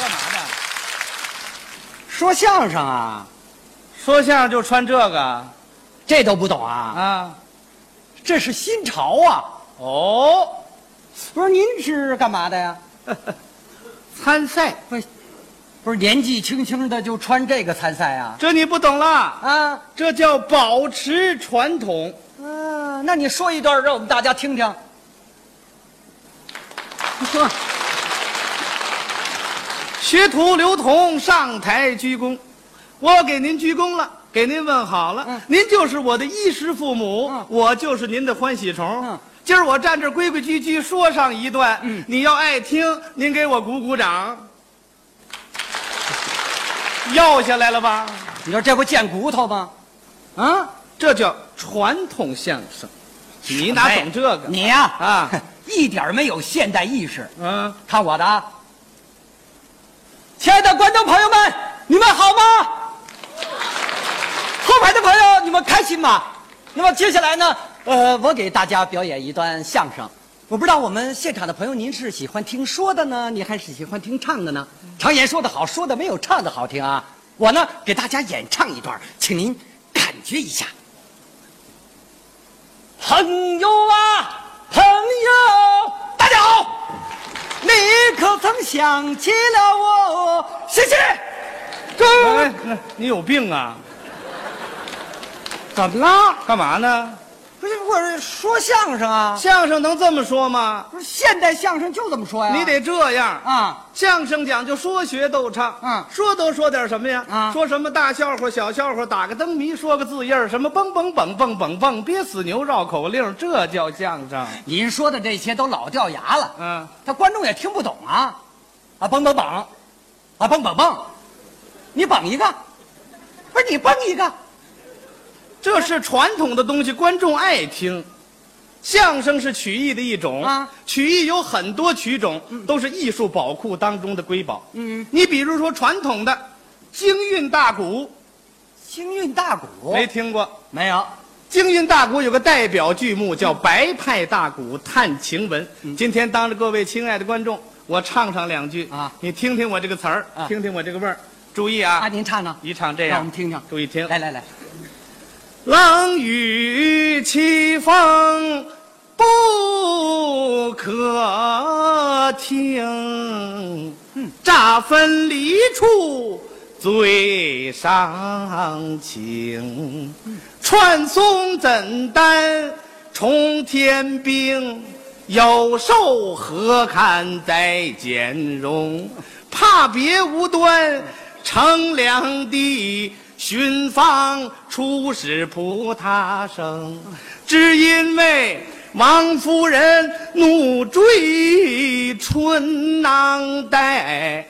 干嘛的？说相声啊，说相声就穿这个这都不懂啊？啊？这是新潮啊！哦，不是您是干嘛的呀？参赛，不是，不是年纪轻轻的就穿这个参赛啊？这你不懂了，啊，这叫保持传统。嗯、那你说一段让我们大家听听。你说，学徒刘同上台鞠躬，我给您鞠躬了，给您问好了。嗯您就是我的衣食父母，嗯我就是您的欢喜虫。嗯今儿我站这规规矩矩说上一段，嗯你要爱听，您给我鼓鼓掌。要下来了吧？你说这不贱骨头吗？啊，这叫传统相声，你哪懂这个？你呀啊，一点没有现代意识。嗯，看我的啊！亲爱的观众朋友们，你们好吗？后排的朋友，你们开心吗？那么接下来呢，呃，我给大家表演一段相声。我不知道我们现场的朋友，您是喜欢听说的呢，你还是喜欢听唱的呢？常言说得好，说的没有唱的好听啊。我呢，给大家演唱一段，请您感觉一下。朋友啊，朋友，大家好。你可曾想起了我？谢谢。来，你有病啊？怎么了？干嘛呢？不是，我说相声啊，相声能这么说吗？不是现代相声就这么说呀。你得这样。啊，相声讲究说学逗唱，嗯说都说点什么呀？啊说什么大笑话、小笑话，打个灯谜，说个字印儿，什么蹦蹦蹦蹦蹦蹦，憋死牛绕口令，这叫相声。您说的这些都老掉牙了，嗯，他观众也听不懂啊。啊，蹦蹦蹦，啊蹦蹦蹦，你蹦一个，不是你蹦一个，这是传统的东西，观众爱听。相声是曲艺的一种啊曲艺有很多曲种，都是艺术宝库当中的瑰宝。嗯，你比如说传统的京韵大鼓，京韵大鼓没听过？没有？京韵大鼓有个代表剧目叫《白派大鼓探情文》。今天当着各位亲爱的观众，我唱上两句啊你听听我这个词儿，啊听听我这个味儿。注意啊，啊，您唱唱，一唱这样让我们，听听。注意听。来来来，冷雨凄风不可听，乍分离处最伤情。传送怎担冲天兵？有寿何堪再见容？怕别无端乘凉地，寻访出使普他生。只因为王夫人怒追春囊袋，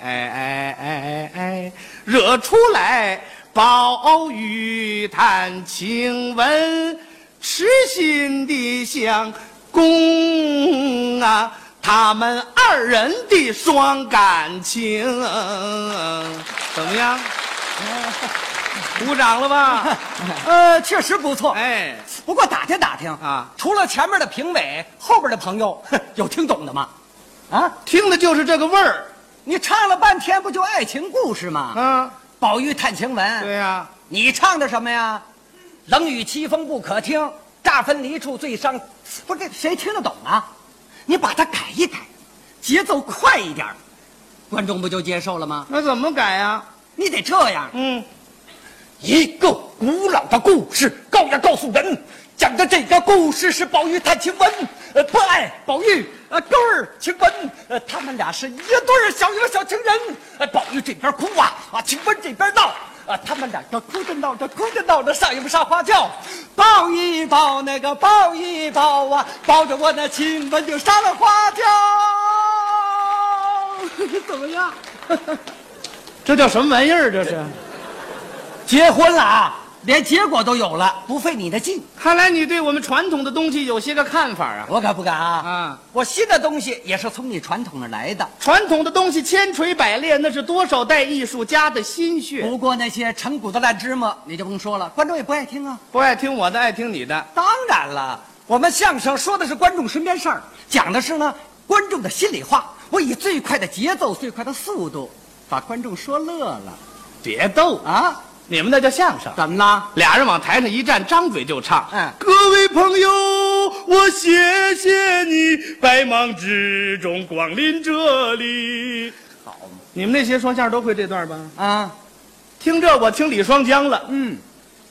惹出来宝玉探亲文，痴心的相公啊，他们二人的双感情，怎么样？鼓掌了吧？呃，确实不错。哎，不过打听打听啊除了前面的评委，后边的朋友有听懂的吗？啊，听的就是这个味儿你唱了半天，不就爱情故事吗？啊！宝玉探晴雯，对呀、你唱的什么呀？冷雨凄风不可听，乍分离处最伤。不是这谁听得懂啊？你把它改一改，节奏快一点，观众不就接受了吗？那怎么改呀、你得这样，嗯，一个古老的故事，告呀告诉人，讲的这个故事是宝玉探晴雯，呃，不爱宝玉，呃，勾儿晴雯，呃，他们俩是一对儿小一个小情人，呃，宝玉这边哭啊，啊，晴雯这边闹。啊，他们两个哭着闹着，哭着闹着，上一不上花轿，抱一抱那个抱一抱啊，抱着我那晴雯就上了花轿，怎么样？这叫什么玩意儿？这是？结婚了啊，连结果都有了，不费你的劲。看来你对我们传统的东西有些个看法啊。我可不敢啊！啊，我新的东西也是从你传统那来的。传统的东西千锤百炼，那是多少代艺术家的心血。不过那些陈骨的烂芝麻，你就甭说了，观众也不爱听啊。不爱听我的，爱听你的。当然了，我们相声说的是观众身边事儿，讲的是呢观众的心里话。我以最快的节奏、最快的速度，把观众说乐了别逗，啊？你们那叫相声。怎么了？俩人往台上一站，张嘴就唱。嗯各位朋友，我谢谢你百忙之中光临这里。好嘛你们那些说相声都会这段吧？啊，听这，我听李双江了。嗯，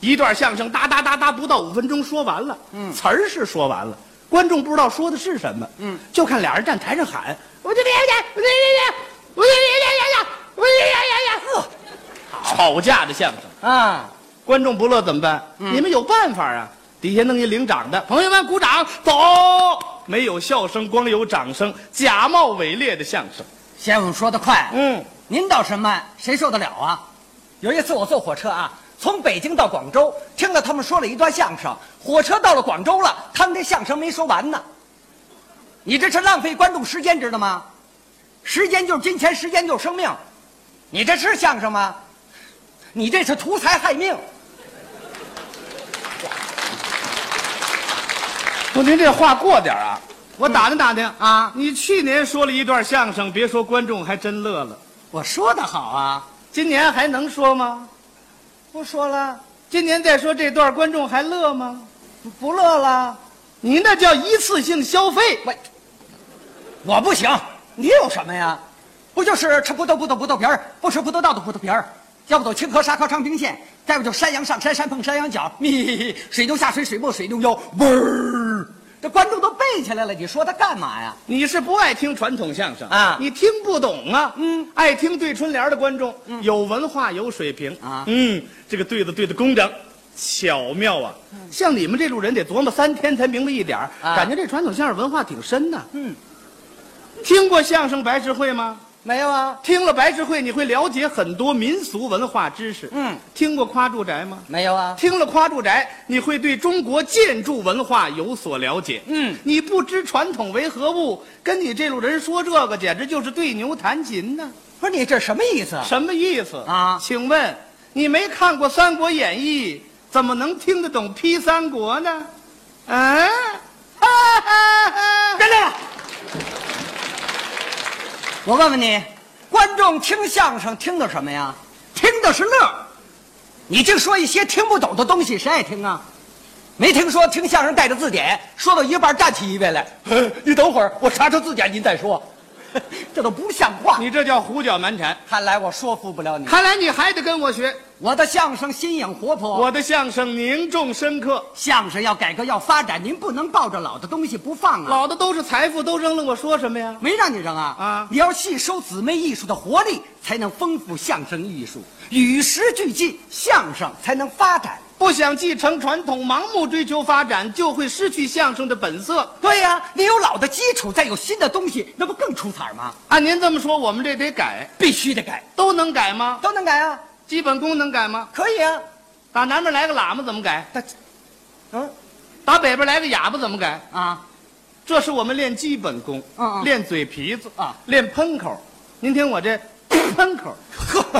一段相声哒哒哒哒，不到五分钟说完了。嗯词儿是说完了，观众不知道说的是什么。嗯，就看俩人站台上喊：“我这边去，我去，我去，我去，我这边去。”呵，吵架的相声。啊，观众不乐怎么办？嗯你们有办法啊！底下弄一领掌的，朋友们鼓掌，走。没有笑声，光有掌声，假冒伪劣的相声。先生说的快，嗯，您倒是慢，谁受得了啊？有一次我坐火车啊，从北京到广州，听了他们说了一段相声。火车到了广州了，他们这相声没说完呢。你这是浪费观众时间，知道吗？时间就是金钱，时间就是生命。你这是相声吗？你这是图财害命。不，您这话过点儿啊！我打听打听啊你去年说了一段相声，别说观众还真乐了。我说的好啊，今年还能说吗？不说了，今年再说这段，观众还乐吗？不不乐了。你那叫一次性消费。我我不行，你有什么呀？不就是吃葡萄不吐葡萄皮儿，不吃葡萄倒吐葡萄皮儿，要不走清河沙河长平线，再不就山羊上山山碰山羊角，咪水牛下水水没水牛腰，嗡儿，这观众都背起来了，你说他干嘛呀？你是不爱听传统相声啊你听不懂啊。嗯，爱听对春联的观众，有文化有水平啊嗯，这个对子对的工整，巧妙啊。像你们这路人得琢磨三天才明白一点儿啊感觉这传统相声文化挺深呐。嗯，听过相声白事会吗？没有啊，听了白事会，你会了解很多民俗文化知识。嗯，听过夸住宅吗？没有啊，听了夸住宅，你会对中国建筑文化有所了解。嗯你不知传统为何物，跟你这路人说这个，简直就是对牛弹琴呢。不是你这什么意思？什么意思啊请问你没看过《三国演义》，怎么能听得懂《批三国》呢？嗯、哈哈哈！我问问你，观众听相声听的什么呀？听的是乐。你净说一些听不懂的东西，谁爱听啊？没听说听相声带着字典，说到一半站起一位来，你等会儿，我查查字典，您再说。这都不像话。你这叫胡搅蛮缠。看来我说服不了你。看来你还得跟我学。我的相声新颖活泼，我的相声凝重深刻，相声要改革要发展，您不能抱着老的东西不放啊。老的都是财富，都扔了，我说什么呀？没让你扔啊！啊你要吸收姊妹艺术的活力，才能丰富相声艺术，与时俱进，相声才能发展。不想继承传统，盲目追求发展，就会失去相声的本色。对呀、你有老的基础，再有新的东西，那不更出彩吗？按您这么说，我们这得改，必须得改，都能改吗？都能改啊，基本功能改吗？可以啊。打南边来个喇嘛怎么改？他，嗯打北边来个哑巴怎么改？啊，这是我们练基本功，嗯嗯练嘴皮子啊练喷口。您听我这喷口，呵，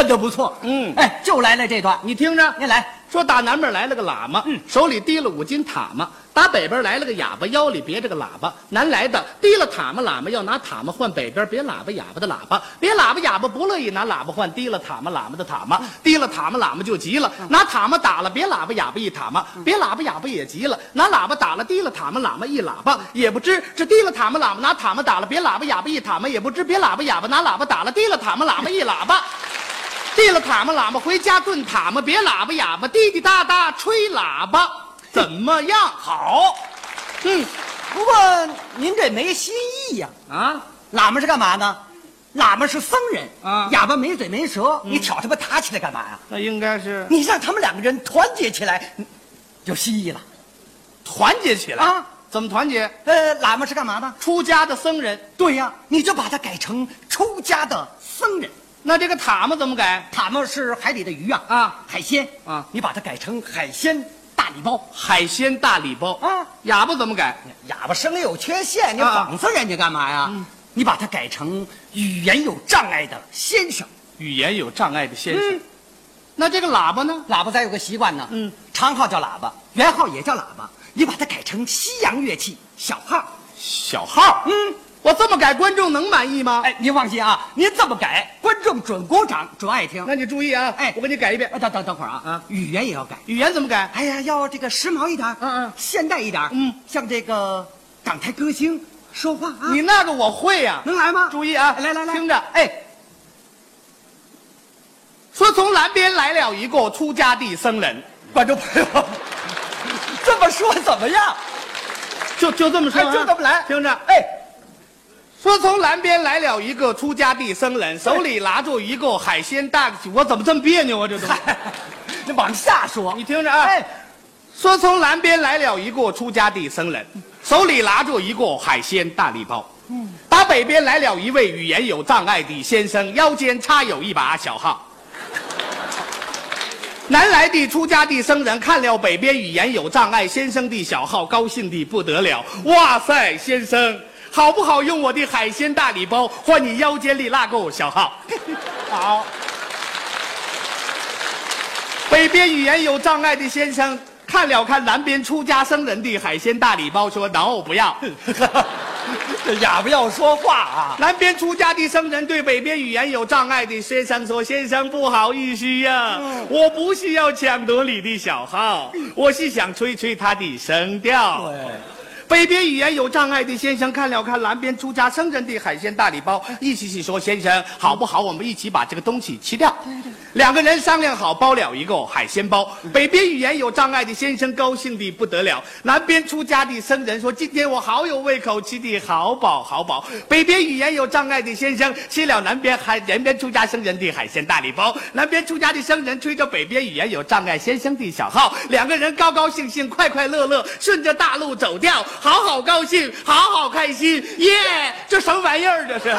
喷的不错。嗯。哎，就来了这段，你听着，您来。说打南边来了个喇嘛，嗯。手里提了五斤塔嘛；打北边来了个哑巴，腰里别着个喇叭。南来的提了塔嘛，喇嘛要拿塔嘛换北边别喇叭哑巴的喇叭，别喇叭哑巴不乐意拿喇叭换提了塔嘛喇嘛的塔嘛，提了塔嘛喇嘛就急了，拿塔嘛打了别喇叭哑巴一塔嘛，别喇叭哑巴也急了，拿喇叭打了提了塔嘛喇嘛一喇叭，也不知这提了塔嘛喇嘛拿塔嘛打了别喇叭哑巴一塔嘛，也不知别喇叭哑巴拿喇叭打了提了塔嘛喇嘛一喇叭。递了塔嘛喇嘛回家炖塔嘛，别喇叭哑巴滴滴答答吹喇叭，怎么样？好，嗯不过您这没新意呀、啊，喇嘛是干嘛呢？喇嘛是僧人啊哑巴没嘴没舌，你挑他们打起来干嘛呀？那应该是你让他们两个人团结起来，嗯有新意了。团结起来啊？怎么团结？呃，喇嘛是干嘛的？出家的僧人，对呀，你就把它改成出家的僧人。那这个塔嘛怎么改？塔嘛是海里的鱼啊，啊，海鲜啊你把它改成海鲜大礼包。海鲜大礼包啊，哑巴怎么改？哑巴生理有缺陷，你啊讽刺人家干嘛呀？你把它改成语言有障碍的先生。语言有障碍的先生。嗯那这个喇叭呢？喇叭咱有个习惯呢，嗯，长号叫喇叭，圆号也叫喇叭，你把它改成西洋乐器小号。小号。嗯，我这么改，观众能满意吗？哎，您放心啊，您这么改，观众准鼓掌，准爱听。那你注意啊，哎我给你改一遍哎，。等等等会儿啊，啊语言也要改。语言怎么改？哎呀，要这个时髦一点，嗯嗯现代一点，嗯，像这个港台歌星说话啊，你那个我会呀、能来吗？注意啊，来来来，听着。哎，说从南边来了一个出家的僧人，观众朋友，这么说怎么样？就就这么说、就这么来，听着。哎，说从南边来了一个出家的僧人，手里拿着一个海鲜大，我怎么这么别扭啊？这都，嗨，你往下说，你听着啊。哎，说从南边来了一个出家的僧人，手里拿着一个海鲜大礼包。嗯，打北边来了一位语言有障碍的先生，腰间插有一把小号。南来的出家的僧人看了北边语言有障碍先生的小号，高兴的不得了。哇塞，先生，好不好用我的海鲜大礼包换你腰间里那个小号？好。北边语言有障碍的先生看了看南边出家僧人的海鲜大礼包，说：“no，不要。”这哑巴要说话啊，南边出家的僧人对北边语言有障碍的先生说：“先生，不好意思呀、我不是要抢夺你的小号，我是想吹吹他的声调。”对。北边语言有障碍的先生看了看南边出家僧人的海鲜大礼包，意思是说：“先生，好不好？我们一起把这个东西吃掉。”两个人商量好，包了一个海鲜包。北边语言有障碍的先生高兴的不得了，南边出家的僧人说：“今天我好有胃口，吃的好饱好饱。”北边语言有障碍的先生吃了南边海南边出家僧人的海鲜大礼包，南边出家的僧人吹着北边语言有障碍先生的小号，两个人高高兴兴、快快乐乐，顺着大路走掉，好好高兴，好好开心，耶！这什么玩意儿？这是。